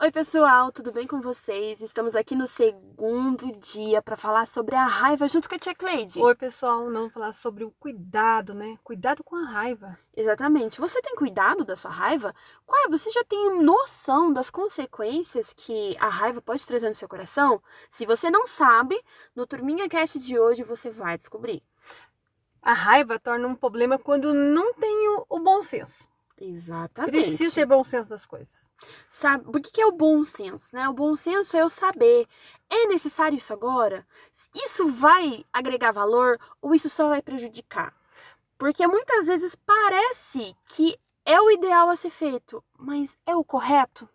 Oi, pessoal, tudo bem com vocês? Estamos aqui no segundo dia para falar sobre a raiva junto com a tia Cleide. Oi, pessoal, não falar sobre o cuidado, né? Cuidado com a raiva. Exatamente. Você tem cuidado da sua raiva? Qual é? Você já tem noção das consequências que a raiva pode trazer no seu coração? Se você não sabe, no Turminha Cast de hoje você vai descobrir. A raiva torna um problema quando não tem o bom senso. Exatamente. Precisa ter bom senso das coisas. Sabe, por que, que é o bom senso, né? O bom senso é eu saber, é necessário isso agora? Isso vai agregar valor ou isso só vai prejudicar? Porque muitas vezes parece que é o ideal a ser feito, mas é o correto?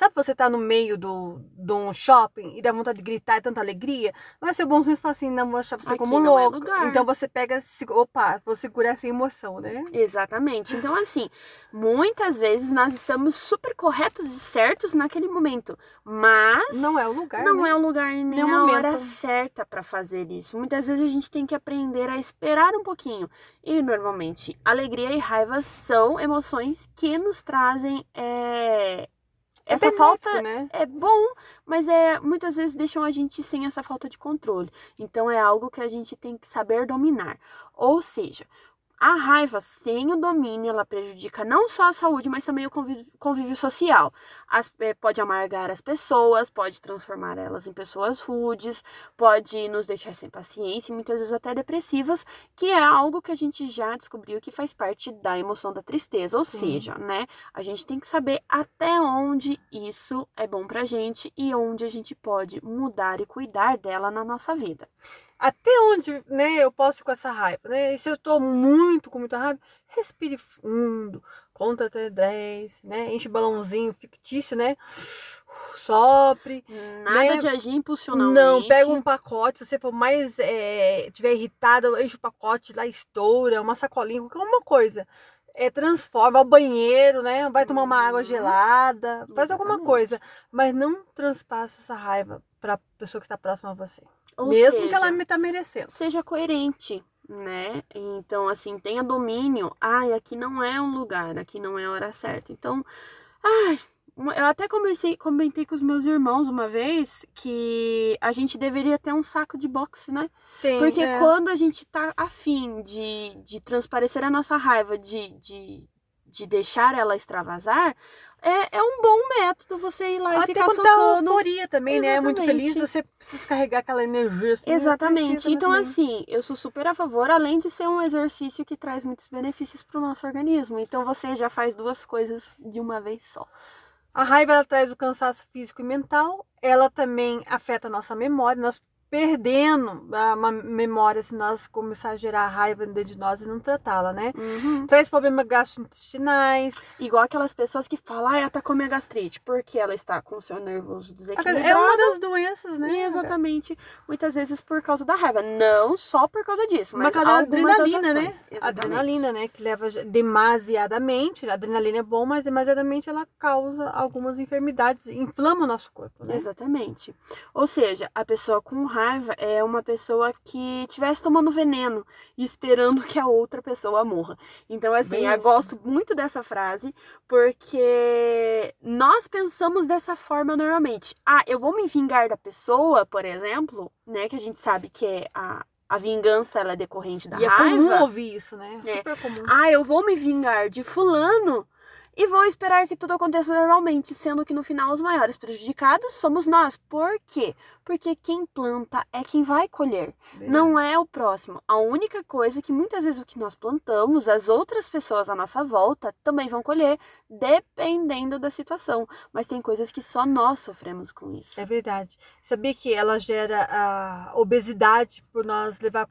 Sabe você tá no meio do, de um shopping e dá vontade de gritar e tanta alegria? Mas seu bom senso fala assim, não vou achar você Aqui como não é louco. lugar. então você pega, opa, vou segurar essa emoção, né? Exatamente. Então, assim, muitas vezes nós estamos super corretos e certos naquele momento, mas Não é o lugar, não né? é o lugar nem o a hora momento. certa para fazer isso. Muitas vezes a gente tem que aprender a esperar um pouquinho. E normalmente, alegria e raiva são emoções que nos trazem é, É essa benéfico, falta né? é bom, mas é muitas vezes deixam a gente sem essa falta de controle. Então é algo que a gente tem que saber dominar. Ou seja, a raiva sem o domínio, ela prejudica não só a saúde, mas também o convívio, convívio social. As- eh, pode amargar as pessoas, pode transformar elas em pessoas rudes, pode nos deixar sem paciência e muitas vezes até depressivas, que é algo que a gente já descobriu que faz parte da emoção da tristeza. Ou Sim. seja, né, a gente tem que saber até onde isso é bom pra gente e onde a gente pode mudar e cuidar dela na nossa vida. Até onde, né, eu posso ir com essa raiva, né? E se eu tô muito, com muita raiva, respire fundo, conta até 10, né? Enche o balãozinho fictício, né? Sopre. Nada Né? de agir impulsionalmente. Não, pega um pacote, se você for mais, é, tiver irritado, enche o pacote lá, estoura, uma sacolinha, qualquer uma coisa. É, transforma, vai ao banheiro, né? Vai tomar uma água Uhum. gelada, faz alguma coisa. Mas não transpassa essa raiva pra pessoa que tá próxima a você. Ou Mesmo seja, que ela me tá merecendo. seja coerente, né? Então, assim, tenha domínio. Ai, aqui não é um lugar, aqui não é a hora certa. Então, ai, eu até comecei, comentei com os meus irmãos uma vez que a gente deveria ter um saco de boxe, né? Tem, Porque é. quando a gente tá afim de, de transparecer a nossa raiva, de, de, de deixar ela extravasar, é, é um bom método você ir lá e Até ficar quando tá socando. euforia também, né? Muito Exatamente. feliz, você precisa carregar aquela energia. Assim, Exatamente. Então, também. assim, eu sou super a favor, além de ser um exercício que traz muitos benefícios para o nosso organismo. Então, você já faz duas coisas de uma vez só. A raiva ela traz o cansaço físico e mental, ela também afeta a nossa memória, nós perdendo a memória se nós começar a gerar raiva dentro de nós e não tratá-la, né? Uhum. Traz problemas gastrointestinais, Igual aquelas pessoas que falam, ah, ela tá com a minha gastrite, porque ela está com o seu nervoso desequilibrado. é uma das doenças, né? E exatamente, muitas vezes por causa da raiva. Não só por causa disso, mas Mas causa da adrenalina, né? Exatamente. Adrenalina, né? Que leva demasiadamente. A adrenalina é bom, mas demasiadamente ela causa algumas enfermidades, inflama o nosso corpo, né? Exatamente. Ou seja, a pessoa com raiva é uma pessoa que estivesse tomando veneno e esperando que a outra pessoa morra. Então, assim, Bem eu gosto muito dessa frase porque nós pensamos dessa forma normalmente. Ah, eu vou me vingar da pessoa, por exemplo, né? Que a gente sabe que é a, a vingança ela é decorrente da E é raiva. comum ouvir isso, né? É. Super comum. Ah, eu vou me vingar de fulano e vou esperar que tudo aconteça normalmente, sendo que no final os maiores prejudicados somos nós. Por quê? Porque quem planta é quem vai colher, não é o próximo. A única coisa que muitas vezes o que nós plantamos, as outras pessoas à nossa volta também vão colher, dependendo da situação. Mas tem coisas que só nós sofremos com isso. É verdade. Sabia que ela gera a obesidade por nós levar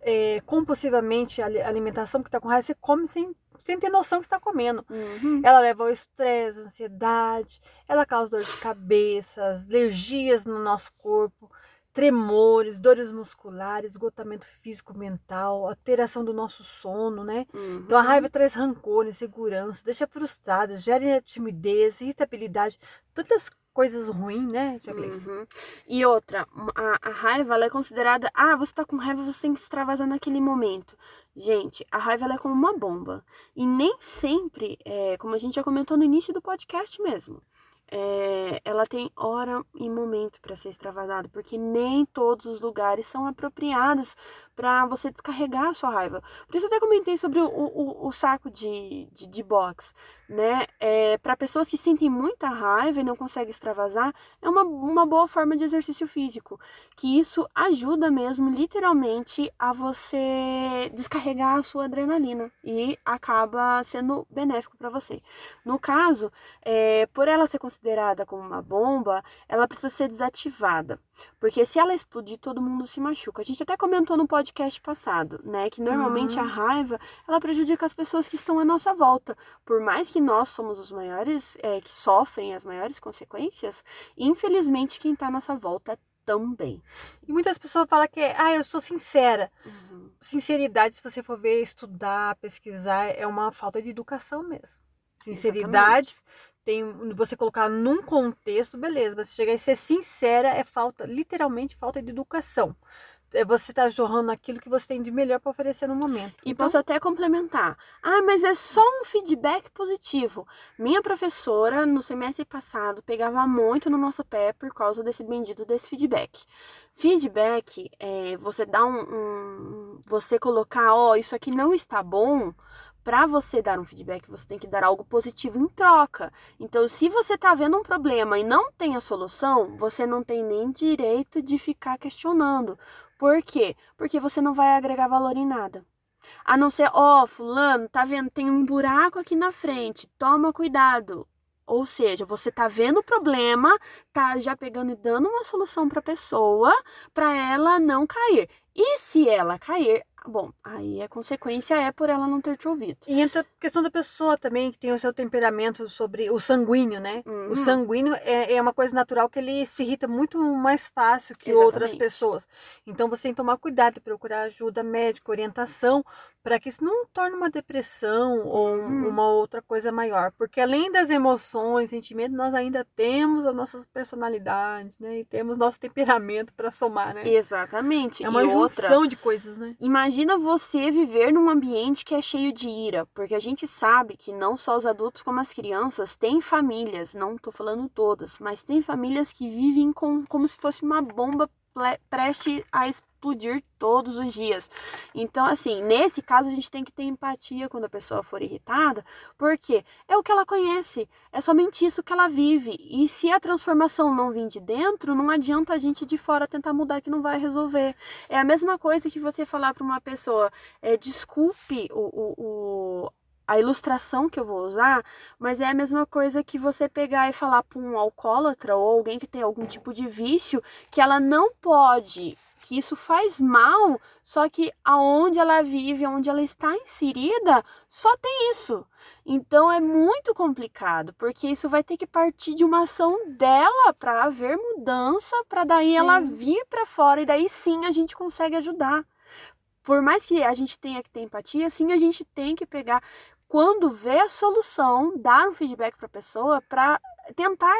é, compulsivamente a alimentação que está com raiva. Você come sem, sem ter noção que está comendo. Uhum. Ela leva ao estresse, ansiedade, ela causa dor de cabeça, alergias no nosso corpo, tremores, dores musculares, esgotamento físico, mental, alteração do nosso sono, né? Uhum. Então a raiva traz rancor, insegurança, deixa frustrado, gera timidez, irritabilidade, tantas coisas ruins, né, Gleice? Uhum. E outra, a, a raiva ela é considerada. Ah, você tá com raiva, você tem que extravasar naquele momento. Gente, a raiva ela é como uma bomba. E nem sempre, é, como a gente já comentou no início do podcast mesmo, é, ela tem hora e momento para ser extravasada, porque nem todos os lugares são apropriados para você descarregar a sua raiva. Por isso eu até comentei sobre o, o, o saco de, de, de, box, né? É, para pessoas que sentem muita raiva e não conseguem extravasar, é uma, uma boa forma de exercício físico, que isso ajuda mesmo, literalmente, a você descarregar a sua adrenalina e acaba sendo benéfico para você. No caso, é, por ela ser considerada como uma bomba, ela precisa ser desativada. Porque se ela explodir, todo mundo se machuca. A gente até comentou no podcast passado, né? Que normalmente uhum. a raiva, ela prejudica as pessoas que estão à nossa volta. Por mais que nós somos os maiores, é, que sofrem as maiores consequências, infelizmente quem está à nossa volta também. E muitas pessoas falam que, ah, eu sou sincera. Uhum. Sinceridade, se você for ver, estudar, pesquisar, é uma falta de educação mesmo. Sinceridade Exatamente tem você colocar num contexto, beleza, mas chegar e ser sincera é falta, literalmente falta de educação. É você tá jorrando aquilo que você tem de melhor para oferecer no momento. E então... posso até complementar. Ah, mas é só um feedback positivo. Minha professora, no semestre passado, pegava muito no nosso pé por causa desse bendito desse feedback. Feedback é você dar um, um você colocar, ó, oh, isso aqui não está bom, para você dar um feedback, você tem que dar algo positivo em troca. Então, se você está vendo um problema e não tem a solução, você não tem nem direito de ficar questionando. Por quê? Porque você não vai agregar valor em nada. A não ser, ó, oh, fulano, tá vendo? Tem um buraco aqui na frente. Toma cuidado. Ou seja, você tá vendo o problema, tá já pegando e dando uma solução para a pessoa, para ela não cair. E se ela cair, Bom, aí a consequência é por ela não ter te ouvido. E entra a questão da pessoa também, que tem o seu temperamento sobre o sanguíneo, né? Uhum. O sanguíneo é, é uma coisa natural que ele se irrita muito mais fácil que Exatamente. outras pessoas. Então você tem que tomar cuidado, procurar ajuda médica, orientação, para que isso não torne uma depressão ou uhum. uma outra coisa maior. Porque além das emoções, sentimentos, nós ainda temos as nossas personalidades, né? E temos nosso temperamento para somar, né? Exatamente. É uma e junção outra, de coisas, né? Imagina você viver num ambiente que é cheio de ira, porque a gente sabe que não só os adultos como as crianças têm famílias, não tô falando todas, mas tem famílias que vivem com, como se fosse uma bomba preste a explodir todos os dias. Então, assim, nesse caso a gente tem que ter empatia quando a pessoa for irritada, porque é o que ela conhece, é somente isso que ela vive. E se a transformação não vir de dentro, não adianta a gente de fora tentar mudar que não vai resolver. É a mesma coisa que você falar para uma pessoa, é, desculpe o, o, o a ilustração que eu vou usar, mas é a mesma coisa que você pegar e falar para um alcoólatra ou alguém que tem algum tipo de vício que ela não pode, que isso faz mal, só que aonde ela vive, onde ela está inserida, só tem isso. Então é muito complicado, porque isso vai ter que partir de uma ação dela para haver mudança, para daí sim. ela vir para fora e daí sim a gente consegue ajudar por mais que a gente tenha que ter empatia, sim, a gente tem que pegar quando vê a solução, dar um feedback para a pessoa para tentar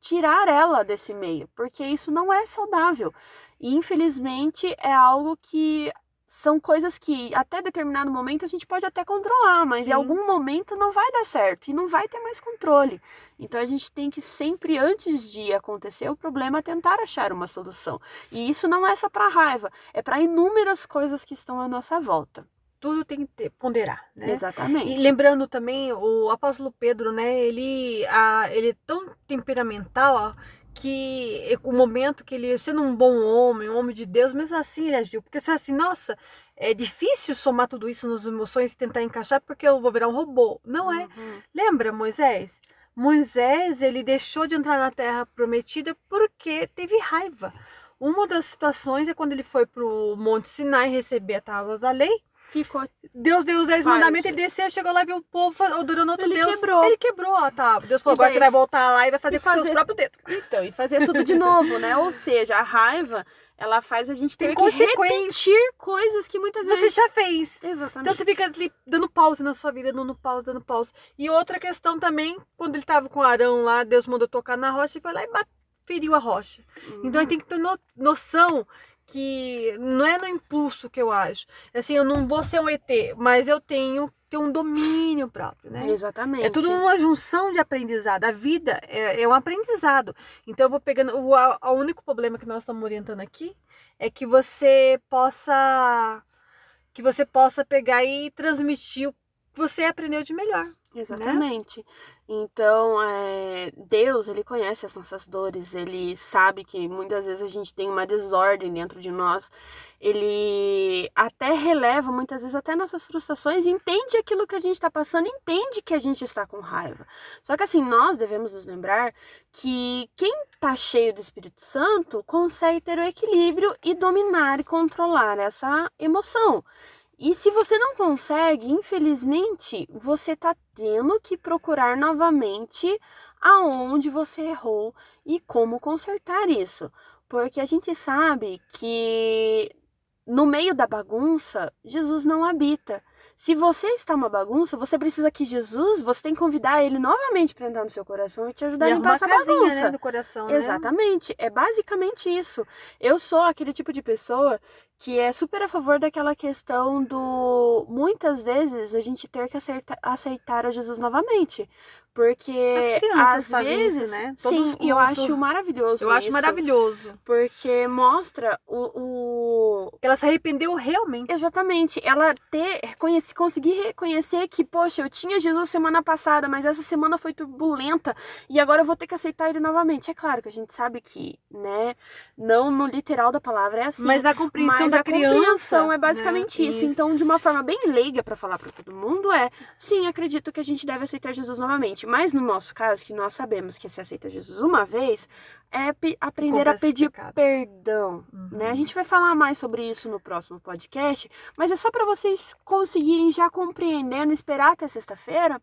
tirar ela desse meio, porque isso não é saudável. E infelizmente é algo que são coisas que até determinado momento a gente pode até controlar, mas Sim. em algum momento não vai dar certo e não vai ter mais controle. Então a gente tem que sempre antes de acontecer o problema tentar achar uma solução. E isso não é só para raiva, é para inúmeras coisas que estão à nossa volta tudo tem que ter, ponderar, né? Exatamente. E lembrando também, o apóstolo Pedro, né, ele, a, ele é tão temperamental ó, que o momento que ele, sendo um bom homem, um homem de Deus, mesmo assim ele agiu. Porque você assim, nossa, é difícil somar tudo isso nas emoções e tentar encaixar porque eu vou virar um robô. Não é. Uhum. Lembra, Moisés? Moisés, ele deixou de entrar na terra prometida porque teve raiva. Uma das situações é quando ele foi para o Monte Sinai receber a tábua da lei ficou. Deus deu os dez mandamentos, ele desceu, chegou lá, viu o povo adorando outro ele Deus. Quebrou. Ele quebrou, ó, tá. Deus falou, agora você vai voltar lá e vai fazer e com fazer... seus próprios dedos. Então, e fazer tudo de novo, né? Ou seja, a raiva, ela faz a gente ter que repetir coisas que muitas vezes... Você já fez. Exatamente. Então você fica ali dando pause na sua vida, dando pause, dando pause. E outra questão também, quando ele tava com Arão lá, Deus mandou tocar na rocha e foi lá e bateu feriu a rocha. Então ele tem que ter no, noção que não é no impulso que eu acho. Assim, eu não vou ser um ET, mas eu tenho ter um domínio próprio, né? Exatamente. É tudo uma junção de aprendizado. A vida é, é um aprendizado. Então eu vou pegando. O a, a único problema que nós estamos orientando aqui é que você possa. Que você possa pegar e transmitir o que você aprendeu de melhor. Né? Exatamente. Né? Então, é, Deus, ele conhece as nossas dores, ele sabe que muitas vezes a gente tem uma desordem dentro de nós. Ele até releva muitas vezes até nossas frustrações, entende aquilo que a gente está passando, entende que a gente está com raiva. Só que assim, nós devemos nos lembrar que quem está cheio do Espírito Santo consegue ter o equilíbrio e dominar e controlar essa emoção. E se você não consegue, infelizmente, você está tendo que procurar novamente aonde você errou e como consertar isso. Porque a gente sabe que no meio da bagunça, Jesus não habita. Se você está uma bagunça, você precisa que Jesus, você tem que convidar ele novamente para entrar no seu coração e te ajudar e a limpar essa bagunça. Né, do coração, né? Exatamente. É basicamente isso. Eu sou aquele tipo de pessoa que é super a favor daquela questão do muitas vezes a gente ter que aceitar, aceitar a Jesus novamente. Porque às vezes, isso, né? Todo sim, eu acho maravilhoso. Eu isso, acho maravilhoso. Porque mostra o, o... Que ela se arrependeu realmente. Exatamente. Ela ter conseguir reconhecer que, poxa, eu tinha Jesus semana passada, mas essa semana foi turbulenta e agora eu vou ter que aceitar ele novamente. É claro que a gente sabe que, né, não no literal da palavra é assim. Mas a compreensão mas a criança, compreensão é basicamente né? isso. Então, de uma forma bem leiga para falar para todo mundo é, sim, acredito que a gente deve aceitar Jesus novamente. Mas no nosso caso, que nós sabemos que se aceita Jesus uma vez, é aprender a pedir perdão, uhum. né? A gente vai falar mais sobre isso no próximo podcast, mas é só para vocês conseguirem já compreendendo, esperar até sexta-feira,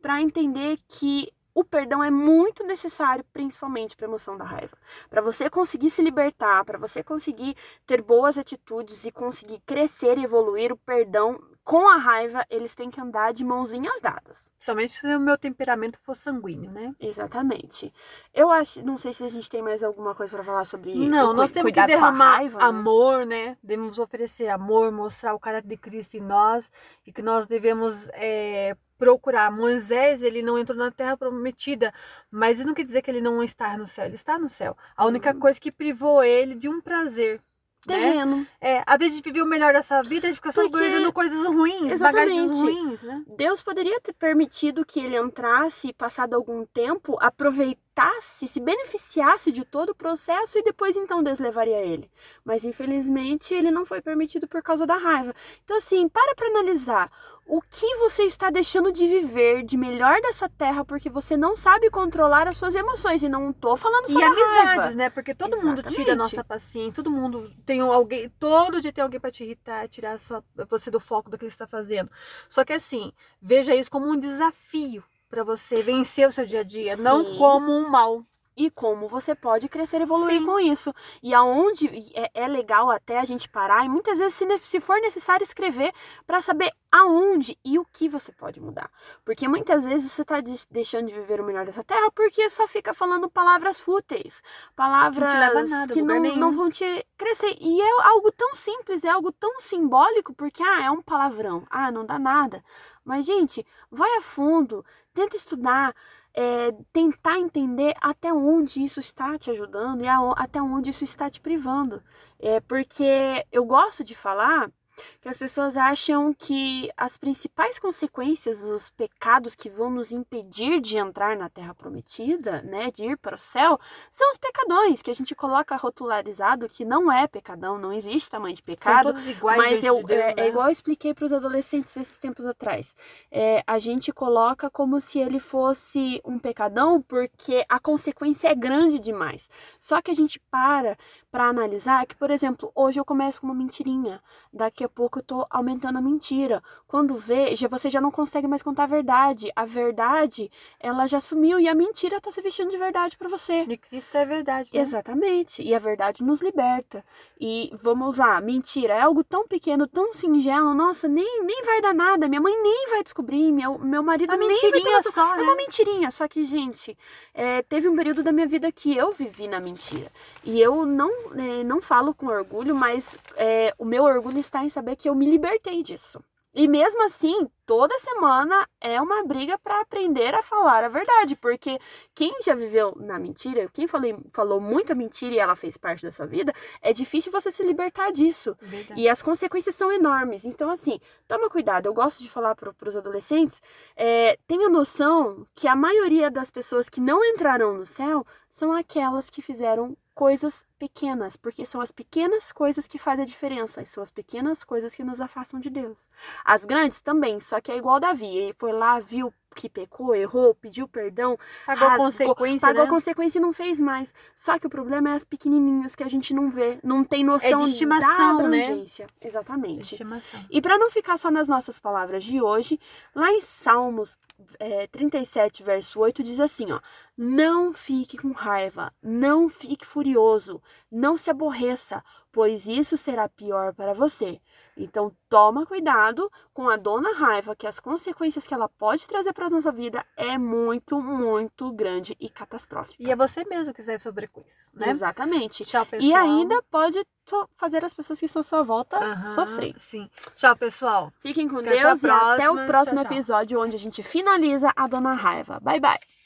para entender que o perdão é muito necessário, principalmente para a emoção da raiva. Para você conseguir se libertar, para você conseguir ter boas atitudes e conseguir crescer e evoluir, o perdão com a raiva, eles têm que andar de mãozinhas dadas. Somente se o meu temperamento for sanguíneo, né? Exatamente. Eu acho, não sei se a gente tem mais alguma coisa para falar sobre Não, nós temos que derramar raiva, amor, né? né? Devemos oferecer amor, mostrar o caráter de Cristo em nós e que nós devemos é, procurar. Moisés, ele não entrou na terra prometida, mas isso não quer dizer que ele não está no céu, ele está no céu. A única uhum. coisa que privou ele de um prazer né? terreno. Né? É, a gente viveu o melhor dessa vida, a gente fica só guardando coisas ruins, exatamente. bagagens ruins, né? Deus poderia ter permitido que ele entrasse, passado algum tempo, aproveitasse, se beneficiasse de todo o processo e depois então Deus levaria ele. Mas infelizmente ele não foi permitido por causa da raiva. Então assim, para para analisar o que você está deixando de viver de melhor dessa terra porque você não sabe controlar as suas emoções. E não tô falando só E amizades, raiva. né? Porque todo Exatamente. mundo tira a nossa paciência, todo mundo tem alguém, todo dia tem alguém para te irritar, tirar sua, você do foco do que você está fazendo. Só que assim, veja isso como um desafio para você vencer o seu dia a dia, Sim. não como um mal e como você pode crescer e evoluir Sim. com isso. E aonde é, é, legal até a gente parar e muitas vezes, se, se for necessário, escrever para saber aonde e o que você pode mudar. Porque muitas vezes você está deixando de viver o melhor dessa terra porque só fica falando palavras fúteis, palavras nada, que não, não vão te crescer. E é algo tão simples, é algo tão simbólico, porque ah, é um palavrão, ah, não dá nada. Mas, gente, vai a fundo, tenta estudar é, tentar entender até onde isso está te ajudando e a, até onde isso está te privando. É, porque eu gosto de falar que as pessoas acham que as principais consequências dos pecados que vão nos impedir de entrar na terra prometida, né, de ir para o céu, são os pecadões, que a gente coloca rotularizado que não é pecadão, não existe tamanho de pecado. São todos iguais mas eu, de Deus, é, né? é, igual eu expliquei para os adolescentes esses tempos atrás. É, a gente coloca como se ele fosse um pecadão porque a consequência é grande demais. Só que a gente para para analisar que, por exemplo, hoje eu começo com uma mentirinha, daqui a pouco eu tô aumentando a mentira. Quando vê, já, você já não consegue mais contar a verdade. A verdade, ela já sumiu e a mentira tá se vestindo de verdade para você. E Cristo é verdade. Né? Exatamente. E a verdade nos liberta. E vamos lá, mentira é algo tão pequeno, tão singelo, nossa, nem, nem vai dar nada, minha mãe nem vai descobrir, meu, meu marido a nem mentirinha vai só, né? É uma mentirinha, só que, gente, é, teve um período da minha vida que eu vivi na mentira. E eu não é, não falo com orgulho, mas é, o meu orgulho está em saber que eu me libertei disso. E mesmo assim, toda semana é uma briga para aprender a falar a verdade, porque quem já viveu na mentira, quem falei, falou muita mentira e ela fez parte da sua vida, é difícil você se libertar disso. Verdade. E as consequências são enormes. Então, assim, toma cuidado. Eu gosto de falar para os adolescentes, é, tenha noção que a maioria das pessoas que não entrarão no céu são aquelas que fizeram coisas pequenas, porque são as pequenas coisas que fazem a diferença, são as pequenas coisas que nos afastam de Deus. As grandes também, só que é igual Davi, ele foi lá, viu que pecou, errou, pediu perdão, Pagou rasgou, consequência, pagou né? a consequência e não fez mais. Só que o problema é as pequenininhas que a gente não vê, não tem noção É de estimação, da né? abrangência. Exatamente. Estimação. E para não ficar só nas nossas palavras de hoje, lá em Salmos é, 37, verso 8, diz assim: ó, Não fique com raiva, não fique furioso, não se aborreça, pois isso será pior para você. Então, toma cuidado com a dona raiva, que as consequências que ela pode trazer para nossa vida é muito, muito grande e catastrófica. E é você mesmo que vai sofrer com isso, né? Exatamente. Tchau, pessoal. E ainda pode fazer as pessoas que estão à sua volta Aham, sofrer. Sim. Tchau, pessoal. Fiquem com Até Deus e até o próximo Tchau, tchau. episódio onde a gente finaliza a Dona Raiva. Bye, bye!